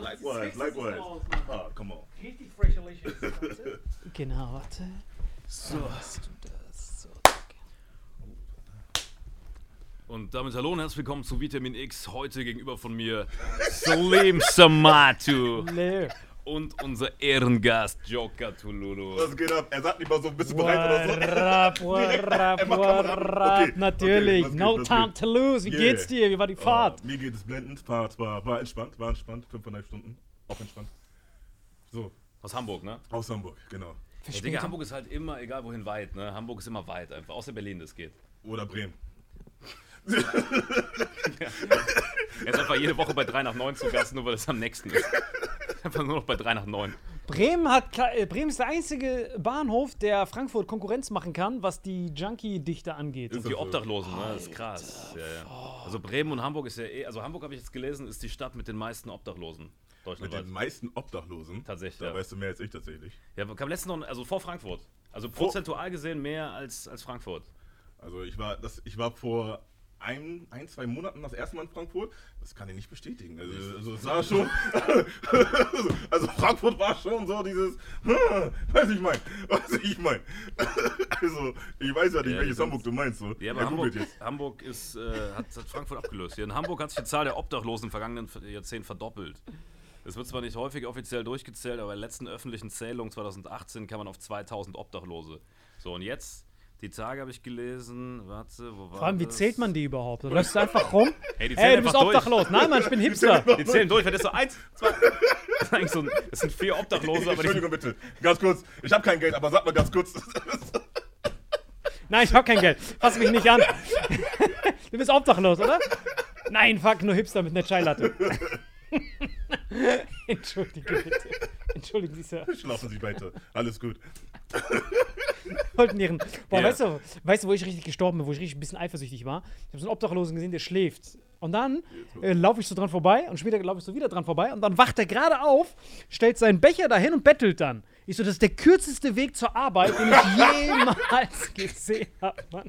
Likewise, likewise. Oh, come on. Genau, warte. So. So. Und damit hallo und herzlich willkommen zu Vitamin X. Heute gegenüber von mir Salim Samatu. Und unser Ehrengast Joker Tululu. Was geht ab? Er sagt nicht mal so ein bisschen bereit oder so. Kamera an. warab. Okay, Natürlich. okay, geht, no was time geht? to lose. Wie Yeah. geht's dir? Wie war die Fahrt? Oh, mir geht es blendend. War, war, war entspannt, war entspannt. Fünfeinhalb Stunden. Auch entspannt. So, Aus Hamburg, ne? aus Hamburg, genau. Ja, Digga, Hamburg ist halt immer, egal wohin, weit, ne? Hamburg ist immer weit einfach. Außer Berlin, das geht. Oder Bremen. Er ist einfach jede Woche bei 3 nach 9 zu Gast, nur weil es am nächsten ist. Einfach nur noch bei 3 nach 9. Bremen, hat, äh, Bremen ist der einzige Bahnhof, der Frankfurt Konkurrenz machen kann, was die Junkie-Dichte angeht. Ist Die? Obdachlosen, ne? Das ist krass. Ja, ja. Also Bremen und Hamburg ist ja eh, also Hamburg habe ich jetzt gelesen, ist die Stadt mit den meisten Obdachlosen Mit den meisten Obdachlosen. Tatsächlich, Da ja. weißt du mehr als ich tatsächlich. Ja, kam letztens noch, also vor Frankfurt. Also prozentual gesehen mehr als, als Frankfurt. Also ich war, das, ich war vor ein, ein, zwei Monaten das erste Mal in Frankfurt. Das kann ich nicht bestätigen. Also, also es war schon. also Frankfurt war schon so dieses. Weiß ich mein. Was ich mein. Also, ich weiß ja nicht, Ja, welches Hamburg du meinst. So. Ja, aber Er Hamburg. Hamburg ist, äh, hat, hat Frankfurt abgelöst. Hier in Hamburg hat sich die Zahl der Obdachlosen im vergangenen Jahrzehnt verdoppelt. Es wird zwar nicht häufig offiziell durchgezählt, aber in der letzten öffentlichen Zählung 2018 kam man auf 2000 Obdachlose. So, und jetzt, die Tage habe ich gelesen, warte, wo war Vor allem, wie das? zählt man die überhaupt? Du läufst einfach rum. Hey, die Ey, zählen du bist einfach durch. obdachlos. Nein, Mann, ich bin Hipster. Die zählen durch, wenn das so eins, zwei. Das, ist eigentlich so ein, das sind vier Obdachlose, aber die Entschuldigung bitte. Ganz kurz. Ich habe kein Geld, aber sag mal ganz kurz. Nein, ich hab kein Geld. Fass mich nicht an. Du bist obdachlos, oder? Nein, fuck, nur Hipster mit einer Chai-Latte. Entschuldige bitte. Entschuldigen Sie, Sir. Schlafen Sie weiter. Alles gut. Wollten ihren. Boah, Ja. weißt du, weißt du, wo ich richtig gestorben bin, wo ich richtig ein bisschen eifersüchtig war? Ich habe so einen Obdachlosen gesehen, der schläft. Und dann äh, laufe ich so dran vorbei und später laufe ich so wieder dran vorbei und dann wacht er gerade auf, stellt seinen Becher dahin und bettelt dann. Ich so, das ist der kürzeste Weg zur Arbeit, den ich jemals gesehen habe, Mann.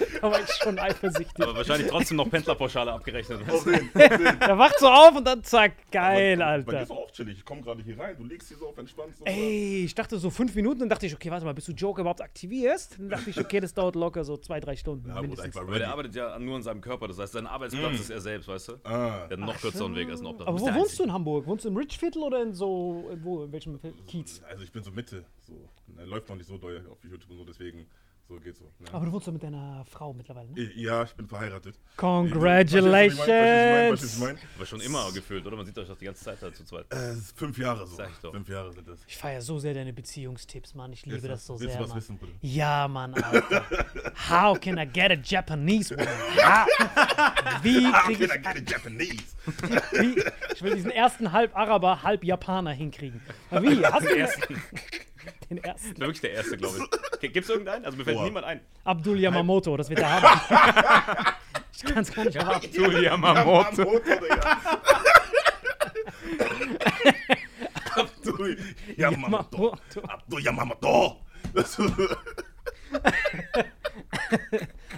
Da war ich schon eifersüchtig. aber wahrscheinlich trotzdem noch Pendlerpauschale abgerechnet. Auf den, auf den. Er wacht so auf und dann zack, geil, Bei dir Alter. ist auch chillig. Ich komme gerade hier rein. Du liegst hier so auf entspannt. So Ey, ich dachte so fünf Minuten, dann dachte ich, okay, warte mal, bis du Joker überhaupt aktivierst? Dann dachte ich, okay, das dauert locker so zwei, drei Stunden. Ja, mindestens. ready. der arbeitet ja nur an seinem Körper, das heißt, sein Arbeitsplatz ist er selbst, weißt du? Mm. Ah. Der hat einen noch kürzeren Weg als ein Obdachloser. Aber wo wohnst du in Hamburg? Wohnst du im Richviertel oder in so, in wo, in welchem Kiez? Also ich bin so Mitte. So. Da läuft noch nicht so doll auf YouTube und so, deswegen so geht's so. Ne? Aber du wohnst doch mit deiner Frau mittlerweile, ne? Ja, ich bin verheiratet. Congratulations! Was ich meine? Aber schon immer gefühlt, oder? Man sieht euch doch die ganze Zeit halt zu zweit. Äh, es ist fünf Jahre so. Sag ich doch. Fünf Jahre sind das. Ich feiere so sehr deine Beziehungstipps, Mann. Ich liebe du- das so willst du sehr, was Mann. wissen, Bruder? Ja, Mann, Alter. How can I get a Japanese woman? How? Wie kriege Okay, ich, dann geht Japanese. wie, ich will diesen ersten halb Araber, halb Japaner hinkriegen. Wie? Hast du Den ersten. den ersten? Wirklich der erste, glaube ich. Gibt es irgendeinen? Also mir fällt Boah. niemand ein. Abdul Yamamoto, das wird der haben. Ich kann es gar nicht erwarten. Abdul Yamamoto, Digga. Abdul Yamamoto. Abdul Yamamoto.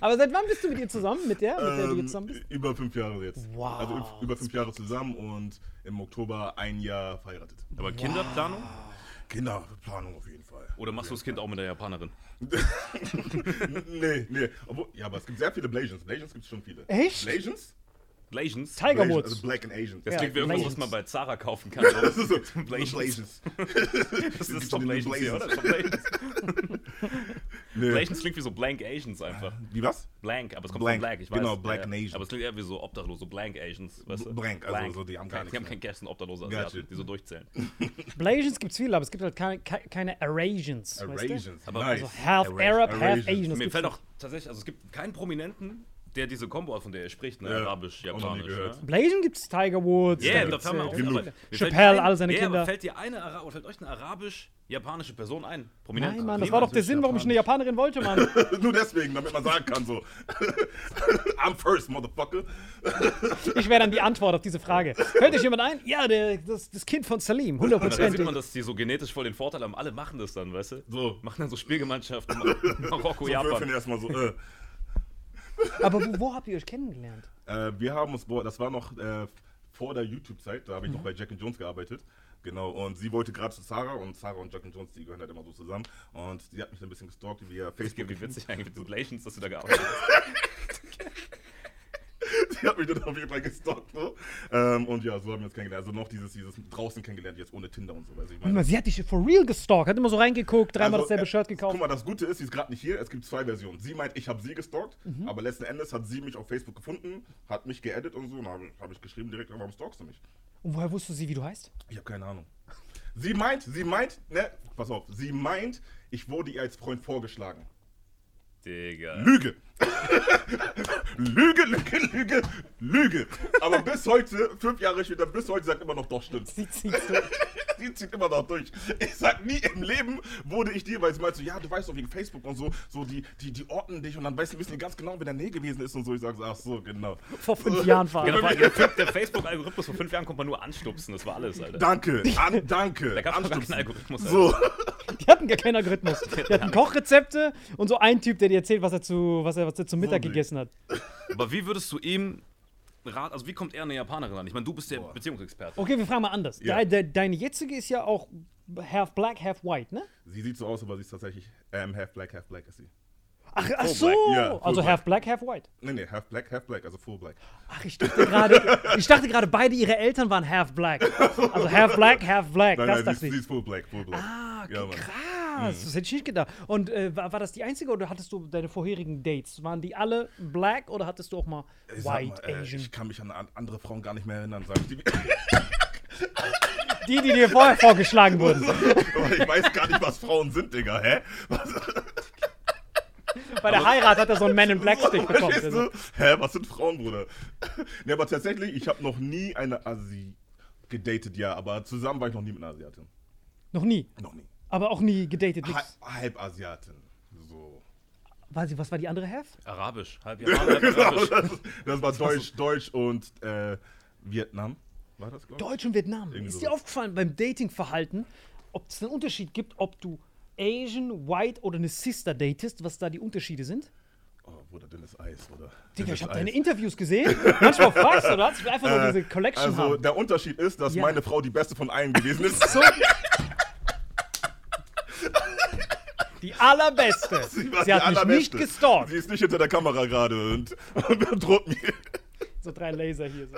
Aber seit wann bist du mit ihr zusammen? Mit der, mit der du Ähm, zusammen bist? Über fünf Jahre jetzt. Wow. Also üb- über fünf Jahre zusammen und im Oktober ein Jahr verheiratet. Aber Kinderplanung? Kinderplanung auf jeden Fall. Oder machst du das Kind auch mit der Japanerin? nee, nee. Obwohl, ja, aber es gibt sehr viele Blasians. Blasians gibt es schon viele. Echt? Blasians? Glacians? Tiger Blasians, Woods. Also Black and Asian. Das Ja, klingt wie irgendwas, was Blasians. man bei Zara kaufen kann. Das ist so. Blasians. Blasians. Das gibt ist die Blasians, hier, oder? Blasians. Doch Blasians. Nee. Blasians klingt wie so Blank Asians einfach. Wie was? Blank, aber es kommt Blank, von Black, ich weiß. genau, Black and Asian. Aber es klingt eher wie so obdachlos, so Blank Asians, weißt du? Blank, also so, die haben gar Kein- Die haben nichts kein sind obdachlose Gotcha. Asiaten, die so durchzählen. Blasians gibt es viele, aber es gibt halt keine, ke- keine Arasians. Weißt du? Arasians. Aber- nice. Also half. Arab, half Arasians. Asian. Mir gibt's fällt auch tatsächlich, also es gibt keinen Prominenten, der diese Kombo hat, von der er spricht, ne? Ja, Arabisch, auch Japanisch. Ne? Blasian gibt es Tiger Woods. Ja, yeah, da gibt's, fangen wir auf. genug. Chappelle, alle seine Ja, Kinder. aber fällt dir eine, Ara oder fällt euch eine arabisch-japanische Person ein? Prominent? Nein, Mann, das war doch der Sinn, warum ich eine Japanerin wollte, Mann. Nur deswegen, damit man sagen kann so. I'm first, motherfucker. Ich wäre dann die Antwort auf diese Frage. Fällt euch jemand ein? Ja, der, das, das Kind von Salim, Da sieht man, dass die so genetisch voll den Vorteil haben. Alle machen das dann, weißt du? So. Machen dann so Spielgemeinschaften. Marokko, So Japan. erstmal so. Äh. Aber wo, wo habt ihr euch kennengelernt? Äh, wir haben uns, boah, das war noch äh, vor der YouTube-Zeit, da habe ich Mhm. noch bei Jack and Jones gearbeitet. Genau, und sie wollte gerade zu Sarah und Sarah und Jack and Jones, die gehören halt immer so zusammen. Und sie hat mich ein bisschen gestalkt via Facebook. Wie witzig eigentlich mit den Relations, dass du da gearbeitet hast. die hat mich dann auf jeden Fall gestalkt. So. Ähm, und ja, so haben wir uns kennengelernt. Also noch dieses, dieses draußen kennengelernt, jetzt ohne Tinder und so. Weiß ich mal, sie hat dich for real gestalkt, hat immer so reingeguckt, dreimal Also, dasselbe äh, Shirt gekauft. Guck mal, das Gute ist, sie ist gerade nicht hier. Es gibt zwei Versionen. Sie meint, ich habe sie gestalkt, Mhm. aber letzten Endes hat sie mich auf Facebook gefunden, hat mich geedit und so. Und habe hab ich geschrieben direkt, warum stalkst du mich? Und woher wusste sie, wie du heißt? Ich habe keine Ahnung. Sie meint, sie meint, ne, pass auf, sie meint, ich wurde ihr als Freund vorgeschlagen. Digga. Lüge. Lüge, Lüge, Lüge, Lüge. Aber bis heute, fünf Jahre später, bis heute sagt immer noch, doch stimmt. Sie zieht's durch. Die zieht immer noch durch. Ich sag nie im Leben wurde ich dir, weil sie meint so, ja, du weißt doch wegen Facebook und so, so die, die, die orten dich und dann weißt du, wissen die ganz genau, wer der Nähe gewesen ist und so. Ich sag so, ach so, genau. Vor fünf Jahren war. Genau, der, der Facebook-Algorithmus vor fünf Jahren konnte man nur anstupsen, das war alles, Alter. Danke, an, danke. Da Anstupsen. keinen Algorithmus, Alter. So, Die hatten gar keinen Algorithmus. Die hatten Kochrezepte und so ein Typ, der dir erzählt, was er zu, was er, was er zum Mittag nicht. gegessen hat. Aber wie würdest du ihm raten, also wie kommt er an eine Japanerin ran? Ich meine, du bist der Beziehungsexperte. Okay, wir fragen mal anders. Ja. De, de, deine jetzige ist ja auch half black, half white, ne? sie sieht so aus, aber sie ist tatsächlich ähm, half black, half black ist sie. Ach, ach so. full also black. half black, half white. Nee, nee, half black, half black, also full black. Ach, ich dachte gerade, ich dachte gerade, beide ihre Eltern waren half black. Also half black, half black. Nein, das nein, sie, sie ist full black, full black. Ah, okay, Ja, Mann. Mhm. krass. Das hätte ich nicht gedacht. Und äh, war, war das die einzige oder hattest du deine vorherigen Dates? Waren die alle black oder hattest du auch mal Ich sag white, mal, äh, Asian? Ich kann mich an an andere Frauen gar nicht mehr erinnern, sag ich dir. Die, die dir vorher vorgeschlagen wurden. ich weiß gar nicht, was Frauen sind, Digga, hä? Was, Bei der Heirat hat er so einen Man in Black Stick bekommen. Also, du? Hä, was sind Frauen, Bruder? ne, aber tatsächlich, ich habe noch nie eine Asi gedatet, ja, aber zusammen war ich noch nie mit einer Asiatin. noch nie. Noch nie. Aber auch nie gedatet. Ha Nix. halb Asiatin. So. Weiß ich, was war die andere Half? Arabisch, halb halb Genau, Arabisch. das, das war Deutsch, Deutsch und äh, Vietnam. War das? Deutsch und Vietnam. Irgendwie Ist dir sowas. aufgefallen beim Datingverhalten, ob es einen Unterschied gibt, ob du Asian, White oder eine Sister datest, was da die Unterschiede sind? Oh, Bruder, dünnes Eis, oder? Digga, ich habe deine Interviews gesehen. Manchmal fragst du das. Ich will einfach nur diese Collection Also, haben. der Unterschied ist, dass Ja. meine Frau die beste von allen gewesen ist. So. Die allerbeste. Sie, war die hat mich nicht gestalkt. Sie ist nicht hinter der Kamera gerade und, und droht mir. So drei Laser hier. So.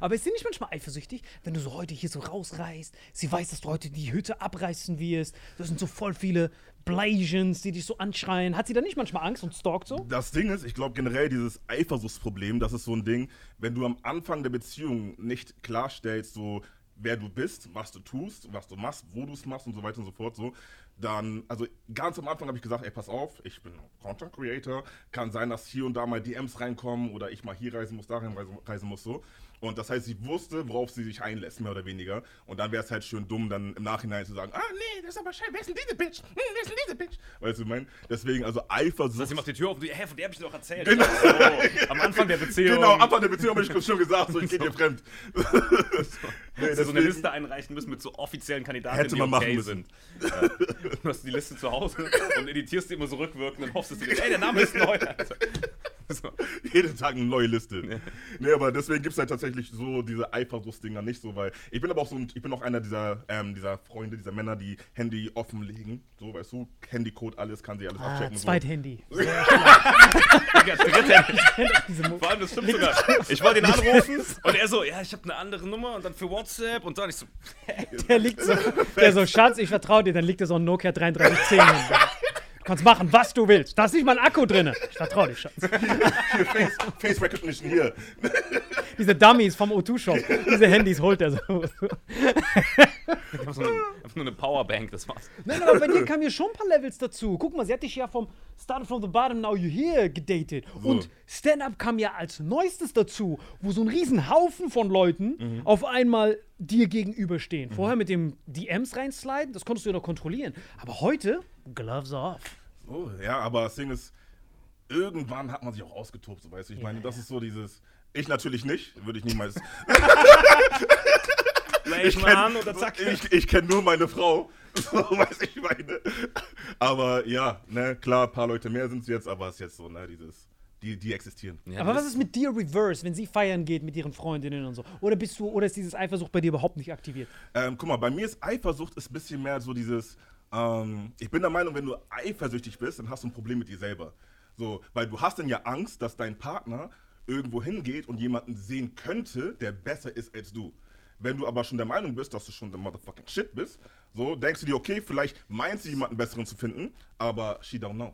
Aber ist sie nicht manchmal eifersüchtig, wenn du so heute hier so rausreist? Sie weiß, dass du heute die Hütte abreißen wirst. Da sind so voll viele Blasians, die dich so anschreien. Hat sie da nicht manchmal Angst und stalkt so? Das Ding ist, ich glaube generell dieses Eifersuchtsproblem, das ist so ein Ding, wenn du am Anfang der Beziehung nicht klarstellst, so wer du bist, was du tust, was du machst, wo du es machst und so weiter und so fort, so, dann, also ganz am Anfang habe ich gesagt, ey, pass auf, ich bin Content Creator, kann sein, dass hier und da mal DMs reinkommen oder ich mal hier reisen muss, reisen, reisen muss, so. Und das heißt, sie wusste, worauf sie sich einlässt, mehr oder weniger. Und dann wäre es halt schön dumm, dann im Nachhinein zu sagen, ah, nee, das ist aber scheiße, wer ist denn diese Bitch? Hm, wer ist denn diese Bitch? Weißt du, ich mein, deswegen, also Eifersucht. Das heißt, sie macht die Tür auf und du, hä, von der hab ich dir doch erzählt. Genau. So, am Anfang der Beziehung. Genau, am Anfang der Beziehung habe ich schon gesagt, so, ich gehe dir fremd. nee, Hättest du so eine Liste einreichen müssen mit so offiziellen Kandidaten, Hätte die man okay machen müssen. sind. Ja. Du hast die Liste zu Hause und editierst die immer so rückwirkend und hoffst, dass du dir, ey, der Name ist neu. Also, so. Jeden Tag eine neue Liste. Nee, aber deswegen gibt es halt tatsächlich so diese Eifersuchtsdinger nicht so, weil ich bin aber auch so ein, ich bin auch einer dieser, ähm, dieser Freunde, dieser Männer, die Handy offenlegen. So, weißt du, Handycode, alles, kann sie alles Ah, abchecken. so. Zweithandy. Mo- Vor allem, das stimmt sogar. Ich wollte ihn anrufen und er so, ja, ich habe eine andere Nummer und dann für WhatsApp und dann ich so, Der liegt so, der so, Schatz, ich vertraue dir, dann liegt da so ein Nokia 3310 hin. Du kannst machen, was du willst. Da ist nicht mal ein Akku drin. Ich vertraue dir, Schatz. Hier, Face, Face Recognition hier. Diese Dummies vom O2-Shop, diese Handys holt er so. einfach, so eine, einfach nur eine Powerbank, das war's. Nein, aber bei dir kamen hier schon ein paar Levels dazu. Guck mal, sie hat dich ja vom Started from the bottom, now you here gedatet. Und Stand-Up kam ja als neuestes dazu, wo so ein riesen Haufen von Leuten auf einmal dir gegenüberstehen. Vorher mit dem DMs reinsliden, das konntest du ja noch kontrollieren. Aber heute, Gloves off. Oh, ja, aber das Ding ist, irgendwann hat man sich auch ausgetobt, so weißt du. Ich meine, das ist so dieses. Ich natürlich nicht, würde ich niemals. Ich mal an oder zack. Ich, ich kenne nur meine Frau. So, weiß ich meine. Aber ja, ne, klar, ein paar Leute mehr sind es jetzt, aber es ist jetzt so, ne, dieses. Die, die existieren. Ja, Aber was ist mit dir reverse, wenn sie feiern geht mit ihren Freundinnen und so? Oder bist du, oder ist dieses Eifersucht bei dir überhaupt nicht aktiviert? Ähm, guck mal, bei mir ist Eifersucht ist ein bisschen mehr so dieses. Ähm, ich bin der Meinung, wenn du eifersüchtig bist, dann hast du ein Problem mit dir selber. So, weil du hast dann ja Angst, dass dein Partner irgendwo hingeht und jemanden sehen könnte, der besser ist als du. Wenn du aber schon der Meinung bist, dass du schon der motherfucking shit bist, so denkst du dir, okay, vielleicht meinst du jemanden besseren zu finden, aber she don't know.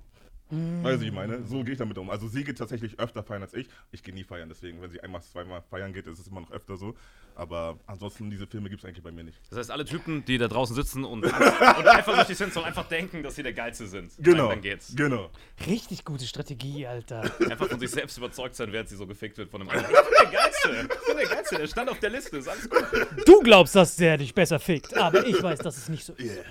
Weißt du, ich meine? So gehe ich damit um. Also sie geht tatsächlich öfter feiern als ich. Ich gehe nie feiern, deswegen, wenn sie einmal, zweimal feiern geht, ist es immer noch öfter so. Aber ansonsten, diese Filme gibt es eigentlich bei mir nicht. Das heißt, alle Typen, die da draußen sitzen und, und eifersüchtig sind, sollen einfach denken, dass sie der Geilste sind. Genau. Dann geht's. Genau. Richtig gute Strategie, Alter. Einfach von sich selbst überzeugt sein, während sie so gefickt wird von einem anderen. Ich bin der Geilste. Ich bin der Geilste. Der stand auf der Liste. Ist alles gut. Du glaubst, dass der dich besser fickt, aber ich weiß, dass es nicht so ist. Yeah.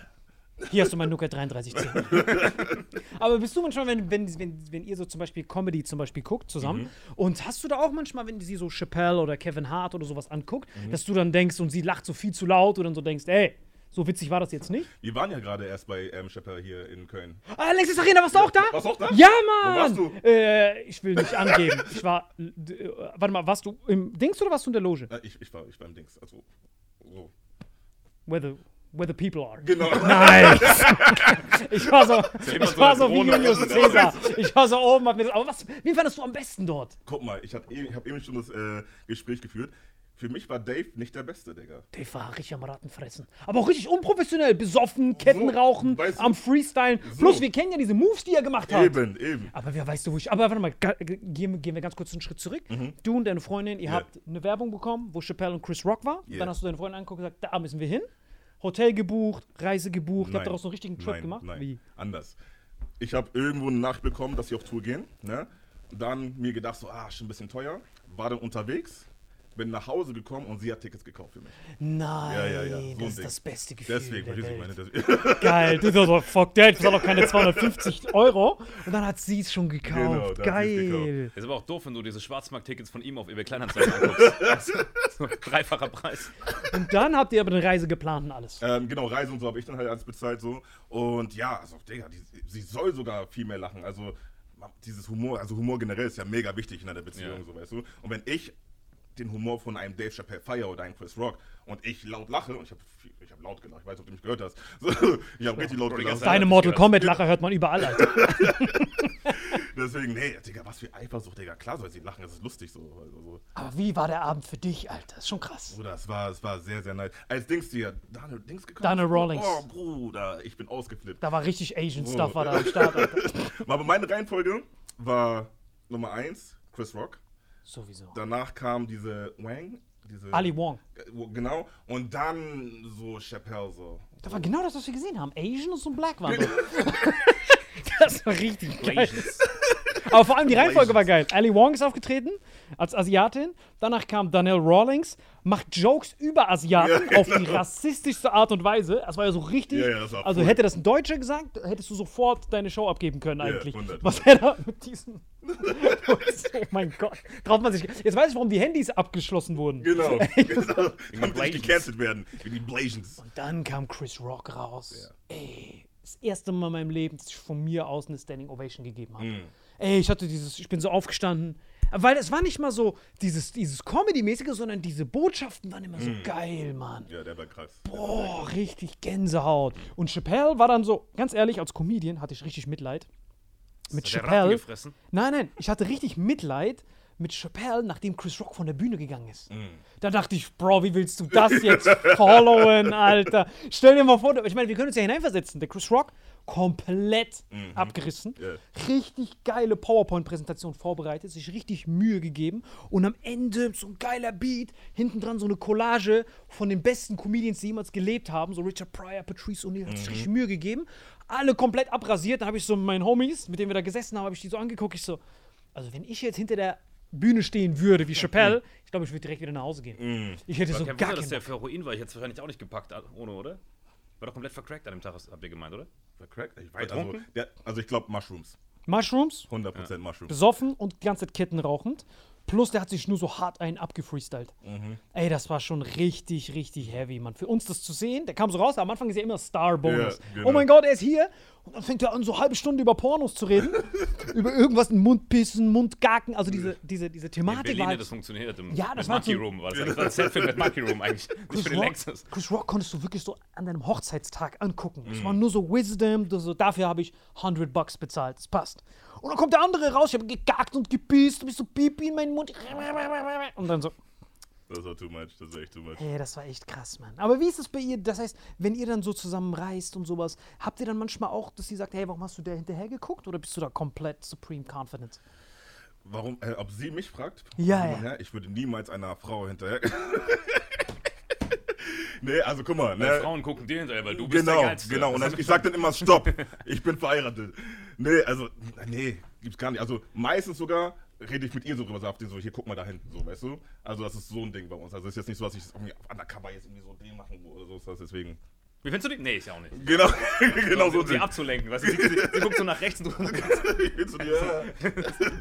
Hier hast du mein Nokia 3310. aber bist du manchmal, wenn, wenn, wenn, wenn ihr so zum Beispiel Comedy zum Beispiel guckt zusammen, Mhm. und hast du da auch manchmal, wenn sie so Chappelle oder Kevin Hart oder sowas anguckt, Mhm. dass du dann denkst und sie lacht so viel zu laut und dann so denkst, ey, so witzig war das jetzt nicht? Wir waren ja gerade erst bei ähm, Chappelle hier in Köln. Ah, Alexis Arena, warst du auch da? Warst du auch da? Ja, Wo Mann! warst du? Äh, ich will nicht angeben. Ich war. Äh, warte mal, warst du im Dings oder warst du in der Loge? Äh, ich, ich, war, ich war im Dings. Also, so. Where the, where the people are. Genau. Nice! ich war so, ich war so wie Julius Caesar. Ich war so oben, hab mir das, aber was, wen fandest du am besten dort? Guck mal, ich habe ich hab eben schon das äh, Gespräch geführt. Für mich war Dave nicht der Beste, Digga. Der war richtig am Rattenfressen. Aber auch richtig unprofessionell. Besoffen, Ketten So, am Freestylen. So. Plus, wir kennen ja diese Moves, die er gemacht hat. Eben, eben. Aber wer weißt du, wo ich. Aber warte mal, gehen, gehen wir ganz kurz einen Schritt zurück. Du und deine Freundin, ihr Mhm. Ja. habt eine Werbung bekommen, wo Chappelle und Chris Rock war. Ja. Dann hast du deine Freundin angeguckt und gesagt, da müssen wir hin. Hotel gebucht, Reise gebucht. Ihr habt daraus so einen richtigen Trip nein, gemacht. Nein, Wie? anders. Ich habe irgendwo eine Nachricht bekommen, dass sie auf Tour gehen. Ne? Dann mir gedacht, so, ah, schon ein bisschen teuer. War dann unterwegs, bin nach Hause gekommen und sie hat Tickets gekauft für mich. Nein, Ja, ja, ja, so das ist Ding. das beste Gefühl. Deswegen, der Welt. meine, deswegen. Geil, du so, fuck that, ich bezahle doch keine 250 Euro. Und dann hat sie es schon gekauft. Genau, Geil. Ist aber auch doof, wenn du diese Schwarzmarkt-Tickets von ihm auf eBay Kleinanzeigen anguckst. Also, so ein dreifacher Preis. Und dann habt ihr aber eine Reise geplant und alles. Ähm, genau, Reise und so habe ich dann halt alles bezahlt so. Und ja, also, Digga, die, sie soll sogar viel mehr lachen. Also, dieses Humor, also Humor generell ist ja mega wichtig in einer Beziehung, Ja. so weißt du. Und wenn ich den Humor von einem Dave Chappelle feiere oder einem Chris Rock und ich laut lache, und ich habe ich hab laut gelacht, ich weiß nicht, ob du mich gehört hast. So, ich habe richtig laut gelacht. Deine Mortal mich Kombat-Lacher hört man überall, Alter. Deswegen, nee, Digga, was für Eifersucht, Digga. Klar soll sie lachen, das ist lustig so. Also, so. Aber wie war der Abend für dich, Alter? ist schon krass. Bruder, es war, es war sehr, sehr nice. Als Dings dir, Daniel Dings gekommen Daniel Rawlings. Oh, Bruder, ich bin ausgeflippt. Da war richtig Asian Oh. Stuff war da am Start, Alter. Aber meine Reihenfolge war Nummer 1, Chris Rock. Sowieso. Danach kam diese Wang. Diese, Ali Wong. Äh, Genau. Und dann so Chappelle so. Das war genau das, was wir gesehen haben. Asian und so ein Black waren. Das war richtig geil. Aber vor allem die Reihenfolge war geil. Ali Wong ist aufgetreten als Asiatin. Danach kam Daniel Rawlings, macht Jokes über Asiaten Ja, auf die rassistischste Art und Weise. Das war ja so richtig. Ja, ja, also hätte das ein Deutscher gesagt, hättest du sofort deine Show abgeben können eigentlich. 100. Was er da mit diesen. oh mein Gott. Traut man sich. Jetzt weiß ich, warum die Handys abgeschlossen wurden. Genau. genau. Damit Blazens. nicht gecancelt werden. Wie die Blazens. Dann kam Chris Rock raus. Ey, das erste Mal in meinem Leben, dass ich von mir aus eine Standing Ovation gegeben habe. Mhm. Ey, ich hatte dieses, ich bin so aufgestanden. Weil es war nicht mal so dieses, dieses Comedy-mäßige, sondern diese Botschaften waren immer so Mhm. geil, Mann. Ja, der war krass. Boah, richtig Gänsehaut. Und Chappelle war dann so, ganz ehrlich, als Comedian hatte ich richtig Mitleid. Mit Chappelle. gefressen. Nein, nein, ich hatte richtig Mitleid mit Chappelle, nachdem Chris Rock von der Bühne gegangen ist. Da dachte ich, Bro, wie willst du das jetzt followen, Alter? Stell dir mal vor, ich meine, wir können uns ja hineinversetzen. Der Chris Rock, komplett abgerissen. Ja. Richtig geile PowerPoint-Präsentation vorbereitet, sich richtig Mühe gegeben und am Ende so ein geiler Beat, hinten dran so eine Collage von den besten Comedians, die jemals gelebt haben, so Richard Pryor, Patrice O'Neill, hat sich richtig Mühe gegeben. Alle komplett abrasiert, dann habe ich so meinen Homies, mit denen wir da gesessen haben, habe ich die so angeguckt, ich so, also wenn ich jetzt hinter der Bühne stehen würde wie Chappelle, ich glaube, ich würde direkt wieder nach Hause gehen. Ich hätte so Kein gar Wunder, dass der für Heroin war. Ich hätte es wahrscheinlich auch nicht gepackt ohne, oder? War doch komplett vercrackt an dem Tag, habt ihr gemeint, oder? Vercrackt? Ich weiß, also, der, also ich glaube Mushrooms. Mushrooms, 100% Mushrooms. besoffen und die ganze Zeit Ketten rauchend. Plus, der hat sich nur so hart einen abgefreestylt. Mhm. Ey, das war schon richtig, richtig heavy, Mann. Für uns das zu sehen, der kam so raus, am Anfang ist ja immer Star-Bonus. Ja, genau. Oh mein Gott, er ist hier. Und dann fängt er an, so eine halbe Stunde über Pornos zu reden. über irgendwas, einen Mund pissen, Mund gacken. Also diese, diese, diese Thematik hat halt, das funktioniert. Im, Ja, das mit war Monkey so- Room war das. Das war ein mit Monkey Room eigentlich. Chris für den Rock, Lexus. Chris Rock konntest du wirklich so an deinem Hochzeitstag angucken. Mhm. Es war nur so Wisdom, so, dafür habe ich 100 Bucks bezahlt. Das passt. Und dann kommt der andere raus, ich habe gegackt und gepisst, du bist so Pipi in meinen Mund. Und dann so, Das war too much, das war echt too much. Hey, das war echt krass, Mann. Aber wie ist es bei ihr? Das heißt, wenn ihr dann so zusammen reist und sowas, habt ihr dann manchmal auch, dass sie sagt, hey, warum hast du der hinterher geguckt? Oder bist du da komplett supreme confident? Warum, äh, ob sie mich fragt? Ja, ja. Ich würde niemals einer Frau hinterher. nee, also guck mal, ne? Frauen gucken dir hinterher, weil du bist der Genau, Geilste. genau. Und Das dann, ich sag dann immer, stopp, ich bin verheiratet. Nee, also, nee, gibt's gar nicht. Also meistens sogar rede ich mit ihr so drüber, sag so, hier guck mal da hinten, so, weißt du? Also das ist so ein Ding bei uns. Also es ist jetzt nicht so, dass ich irgendwie auf undercover jetzt irgendwie so den machen oder so, ist das deswegen. Wie findest du die? Nee, ist ja auch nicht. Genau, genau so um ein sie Ding. abzulenken. Weißt du, sie, sie, sie guckt so nach rechts und du Ich bin so, ja.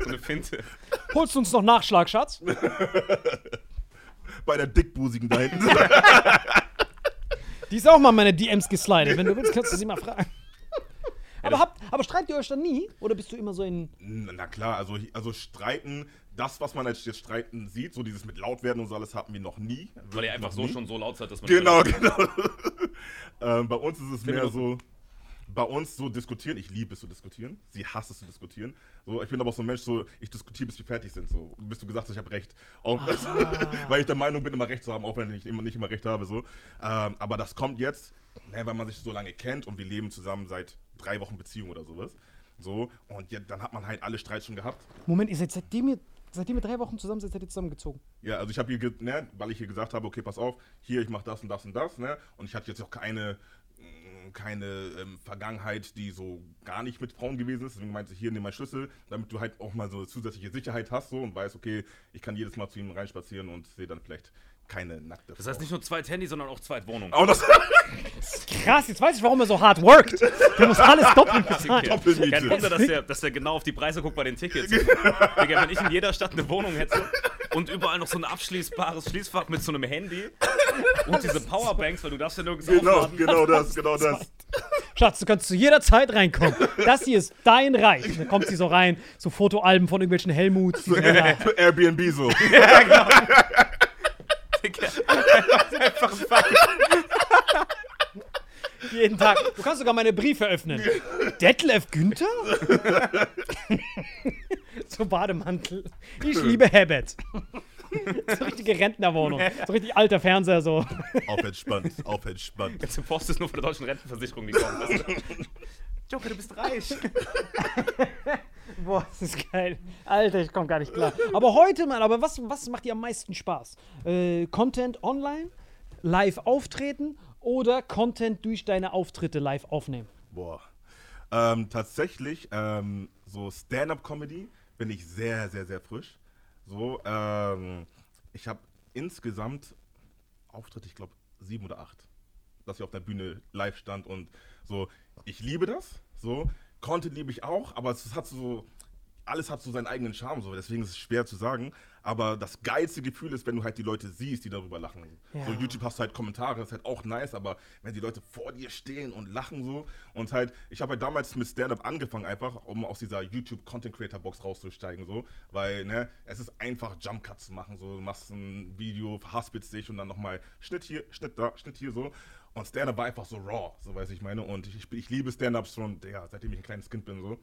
so eine Finte. Holst du uns noch Nachschlag, Schatz? Bei der Dickbusigen da hinten. Die ist auch mal in meine DMs geslidet. Wenn du willst, kannst du sie mal fragen. Aber, habt, aber streitet ihr euch dann nie? Oder bist du immer so in. Na klar, also, also streiten, das, was man jetzt jetzt streiten sieht, so dieses mit laut werden und so alles hatten wir noch nie. Weil ihr einfach so nie. schon so laut seid, dass man. Genau, genau. ähm, bei uns ist es mehr Minuten. so, bei uns so diskutieren. Ich liebe es zu diskutieren. Sie hasst es zu diskutieren. So, ich bin aber auch so ein Mensch, so, ich diskutiere, bis wir fertig sind. So, bis du gesagt hast, ich habe recht. Auch, weil ich der Meinung bin, immer recht zu haben, auch wenn ich immer, nicht immer recht habe. So. Ähm, aber das kommt jetzt, ne, weil man sich so lange kennt und wir leben zusammen seit drei Wochen Beziehung oder sowas. So, und ja, dann hat man halt alle Streits schon gehabt. Moment, ihr seid seitdem ihr, seitdem ihr drei Wochen zusammen seid, seid ihr zusammengezogen. Ja, also ich habe hier, ne, weil ich hier gesagt habe, okay, pass auf, hier, ich mache das und das und das, ne? Und ich hatte jetzt auch keine, mh, keine ähm, Vergangenheit, die so gar nicht mit Frauen gewesen ist. Deswegen meinte ich, hier, nimm meinen Schlüssel, damit du halt auch mal so eine zusätzliche Sicherheit hast so und weißt, okay, ich kann jedes Mal zu ihm reinspazieren und sehe dann vielleicht keine nackte Das heißt nicht nur Zweithandy, sondern auch Zweitwohnung. Auch das Krass, jetzt weiß ich, warum er so hart worked. Der muss alles doppelt bezahlen. Doppelmiete. Kein Wunder, dass der, dass der genau auf die Preise guckt bei den Tickets. Digga, wenn ich in jeder Stadt eine Wohnung hätte und überall noch so ein abschließbares Schließfach mit so einem Handy und diese Powerbanks, weil du darfst ja nirgends Genau, aufladen. genau das, genau das. Schatz, du kannst zu jeder Zeit reinkommen. Das hier ist dein Reich. Dann kommt sie so rein, so Fotoalben von irgendwelchen Helmuts. so, ja, Airbnb so. Digga, einfach ein fucking jeden Tag. Du kannst sogar meine Briefe öffnen. Detlef Günther? so Bademantel. Ich liebe Herbert. so richtige Rentnerwohnung. So richtig alter Fernseher, so. Auf entspannt, auf entspannt. Ganze Post ist nur von der deutschen Rentenversicherung, du? Joker, du bist reich. Boah, das ist geil. Alter, ich komme gar nicht klar. Aber heute, Mann, aber was, was macht dir am meisten Spaß? Äh, Content online, live auftreten oder Content durch deine Auftritte live aufnehmen? Boah. Ähm, tatsächlich, ähm, so Stand-up-Comedy bin ich sehr, sehr, sehr frisch. So, ähm, ich habe insgesamt Auftritte, ich glaube, sieben oder acht. Dass ich auf der Bühne live stand und so, ich liebe das. So, Content liebe ich auch, aber es hat so, alles hat so seinen eigenen Charme, so, deswegen ist es schwer zu sagen. Aber das geilste Gefühl ist, wenn du halt die Leute siehst, die darüber lachen. Ja. So, YouTube hast du halt Kommentare, ist halt auch nice, aber wenn die Leute vor dir stehen und lachen so und halt, ich habe halt damals mit Stand-Up angefangen einfach, um aus dieser YouTube Content Creator Box rauszusteigen so, weil ne, es ist einfach Jump Cuts zu machen so, du machst ein Video, verhaspelst dich und dann nochmal Schnitt hier, Schnitt da, Schnitt hier so und Stand-Up war einfach so raw, so weiß ich meine und ich, ich, ich liebe Stand-Ups schon, ja, seitdem ich ein kleines Kind bin so.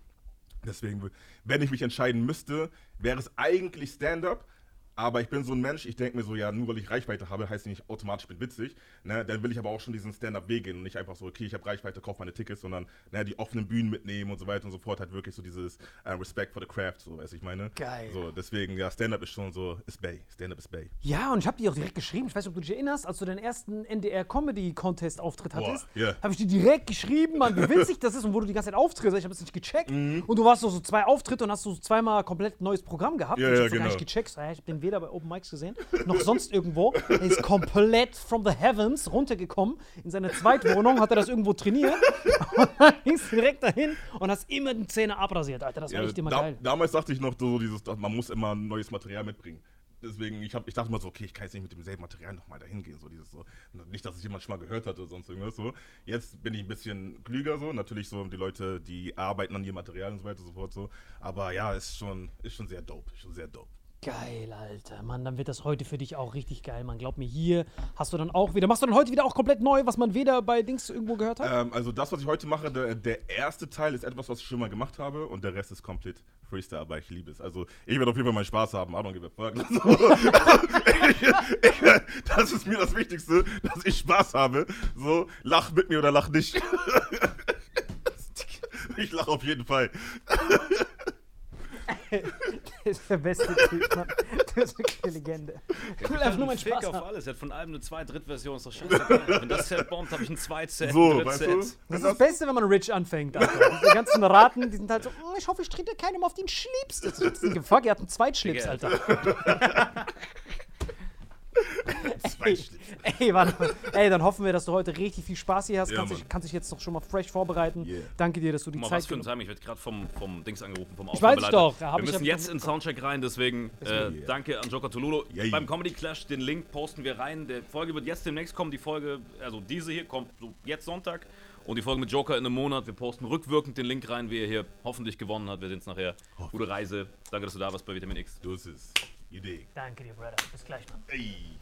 Deswegen, wenn ich mich entscheiden müsste, wäre es eigentlich Stand-up. Aber ich bin so ein Mensch, ich denke mir so, ja, nur weil ich Reichweite habe, heißt nicht automatisch, ich bin witzig. Ne? Dann will ich aber auch schon diesen Stand-up-Weg gehen und nicht einfach so, okay, ich habe Reichweite, kauf meine Tickets, sondern ne, die offenen Bühnen mitnehmen und so weiter und so fort. Halt wirklich so dieses äh, Respect for the craft, so, weiß ich meine. Geil. So, deswegen, ja, Stand-up ist schon so, ist Bay. Stand-up ist Bay. Ja, und ich habe die auch direkt geschrieben. Ich weiß nicht, ob du dich erinnerst, als du den ersten NDR Comedy Contest Auftritt Boah, hattest, ja. habe ich dir direkt geschrieben, Mann, wie witzig das ist und wo du die ganze Zeit auftrittst. Ich habe es nicht gecheckt. Mhm. Und du warst so, so zwei Auftritte und hast so zweimal komplett neues Programm gehabt. Ja, und ich ja, hab's so gar genau. nicht gecheckt. So, ja, ich den weder bei Open Mics gesehen, noch sonst irgendwo. Er ist komplett from the heavens runtergekommen. In seiner Zweitwohnung hat er das irgendwo trainiert. Und dann gingst du direkt dahin und hast immer die Zähne abrasiert, Alter. Das war Ja, echt immer da, geil. Damals dachte ich noch so, dieses, man muss immer neues Material mitbringen. deswegen, ich, hab, ich dachte mal so, okay, ich kann jetzt nicht mit demselben Material nochmal dahin gehen. So dieses so. Nicht, dass es jemand schon mal gehört hatte oder sonst irgendwas so. Jetzt bin ich ein bisschen klüger so. Natürlich so die Leute, die arbeiten an ihrem Material und so weiter und so fort so. Aber ja, ist schon, ist schon sehr dope. Ist schon sehr dope. Geil, Alter. Mann, dann wird das heute für dich auch richtig geil, Mann. Glaub mir, hier hast du dann auch wieder. Machst du dann heute wieder auch komplett neu, was man weder bei Dings irgendwo gehört hat? Ähm, also das, was ich heute mache, der, der erste Teil ist etwas, was ich schon mal gemacht habe und der Rest ist komplett Freestyle, aber ich liebe es. Also ich werde auf jeden Fall meinen Spaß haben. Don't give a ich, das ist mir das Wichtigste, dass ich Spaß habe. So, lach mit mir oder lach nicht. ich lache auf jeden Fall. Der ist der beste Typ, Mann. Der ist wirklich eine Legende. Ich will einfach nur meinen Fick Spaß auf alles. Er hat von allem eine Zwei-, Drittversion. Ist doch scheiße. Wenn das Set bombt, habe ich ein Zweit-Set, So, ein weißt du? Dritt-Set. Das ist das Beste, wenn man rich anfängt, Alter. Diese ganzen Raten, die sind halt so, oh, ich hoffe, ich trete keinem auf den Schlips. Das ist ein Fuck, ihr habt einen Zweitschlips. Alter. Zwei Ey, warte mal. Ey, dann hoffen wir, dass du heute richtig viel Spaß hier hast. Ja, kannst, dich, kannst dich jetzt doch schon mal fresh vorbereiten. Yeah. Danke dir, dass du die mal, Zeit was für ein genommen Timing. Ich werde gerade vom, vom Dings angerufen, vom Ich weiß Aufnahmeleiter. doch, Wir müssen jetzt in Soundcheck rein, deswegen äh, Yeah. danke an Joker Tololo. Yeah. Beim Comedy Clash, den Link posten wir rein. Der Folge wird jetzt demnächst kommen. Die Folge, also diese hier, kommt so jetzt Sonntag. Und die Folge mit Joker in einem Monat. Wir posten rückwirkend den Link rein, wie er hier hoffentlich gewonnen hat. Wir sehen es nachher. Gute Reise. Danke, dass du da warst bei Vitamin X. Du ist es. Idee. Danke dir, Brother. Bis gleich, Mann. Ey.